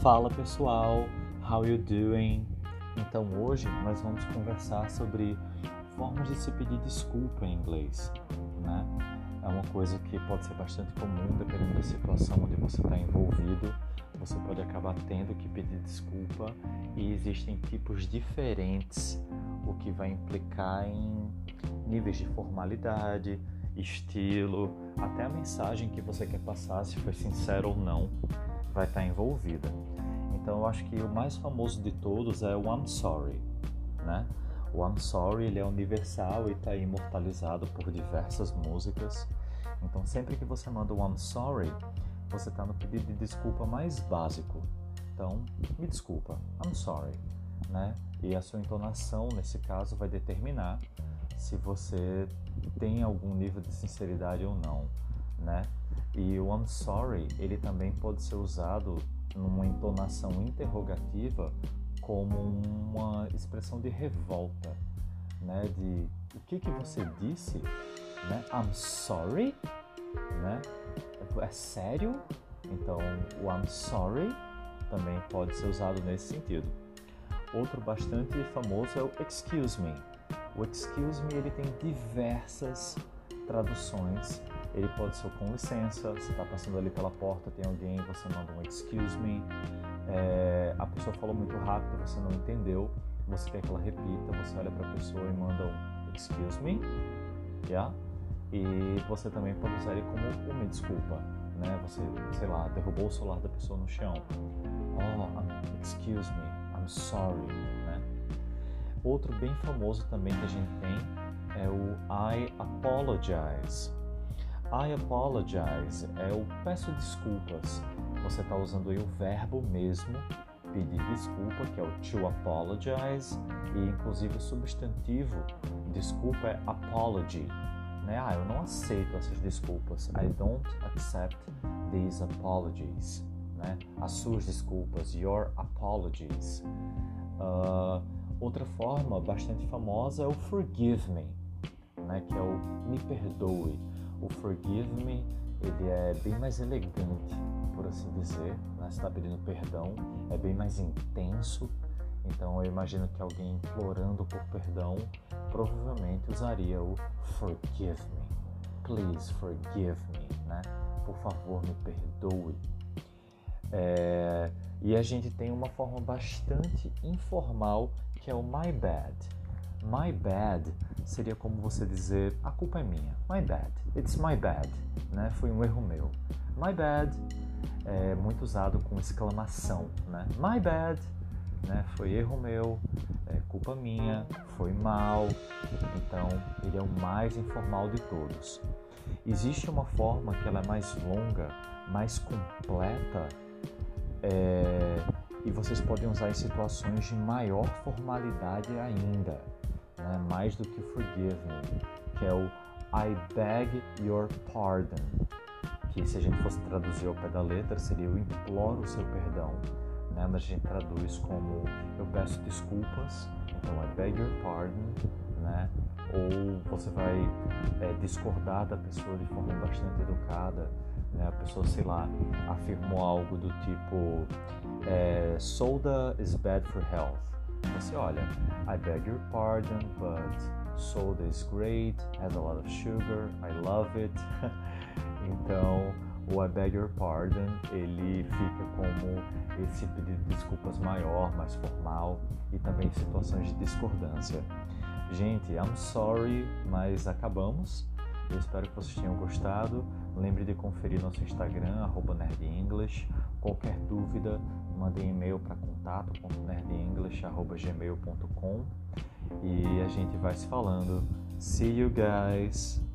Fala pessoal, how you doing? Então hoje nós vamos conversar sobre formas de se pedir desculpa em inglês, né? É uma coisa que pode ser bastante comum dependendo da situação onde você está envolvido. Você pode acabar tendo que pedir desculpa e existem tipos diferentes, o que vai implicar em níveis de formalidade, estilo, até a mensagem que você quer passar, se foi sincero ou não vai estar envolvida. Então eu acho que o mais famoso de todos é o I'm Sorry, né? O I'm Sorry ele é universal e está imortalizado por diversas músicas. Então sempre que você manda o I'm Sorry, você está no pedido de desculpa mais básico. Então me desculpa, I'm sorry, né? E a sua entonação nesse caso vai determinar se você tem algum nível de sinceridade ou não, né? E o I'm sorry, ele também pode ser usado numa entonação interrogativa como uma expressão de revolta, né? De o que que você disse, né? I'm sorry, né? É sério? Então, o I'm sorry também pode ser usado nesse sentido. Outro bastante famoso é o excuse me. O excuse me ele tem diversas traduções ele pode ser com licença, você está passando ali pela porta, tem alguém, você manda um excuse me. É, a pessoa falou muito rápido, você não entendeu, você quer que ela repita, você olha para a pessoa e manda um excuse me, yeah? E você também pode usar ele como uma desculpa, né? Você, sei lá, derrubou o celular da pessoa no chão. Oh, excuse me, I'm sorry, né? Outro bem famoso também que a gente tem é o I apologize. I apologize é o peço desculpas. Você está usando aí o verbo mesmo, pedir desculpa, que é o to apologize, e inclusive o substantivo desculpa é apology. Né? Ah, eu não aceito essas desculpas. I don't accept these apologies. Né? As suas desculpas, your apologies. Uh, outra forma bastante famosa é o forgive me, né? que é o me perdoe. O Forgive Me ele é bem mais elegante, por assim dizer. Né? Está pedindo perdão, é bem mais intenso. Então eu imagino que alguém implorando por perdão provavelmente usaria o Forgive Me. Please forgive me, né? Por favor, me perdoe. É... E a gente tem uma forma bastante informal que é o My Bad. My bad seria como você dizer a culpa é minha. My bad. It's my bad. Né? Foi um erro meu. My bad é muito usado com exclamação. Né? My bad. Né? Foi erro meu. É culpa minha. Foi mal. Então ele é o mais informal de todos. Existe uma forma que ela é mais longa, mais completa. É... E vocês podem usar em situações de maior formalidade ainda né, mais do que forgive me, que é o I beg your pardon, que se a gente fosse traduzir ao pé da letra seria eu imploro o seu perdão, né, mas a gente traduz como eu peço desculpas, então I beg your pardon, né, ou você vai é, discordar da pessoa de forma bastante educada, né, a pessoa, sei lá, afirmou algo do tipo é, soda is bad for health, você olha, I beg your pardon, but soda is great, has a lot of sugar, I love it. então, o I beg your pardon, ele fica como esse pedido de desculpas maior, mais formal e também situações de discordância. Gente, I'm sorry, mas acabamos. Eu espero que vocês tenham gostado. Lembre de conferir nosso Instagram, arroba nerdenglish. Qualquer dúvida, mande e-mail para contato.nerdenglish.gmail.com e a gente vai se falando. See you guys!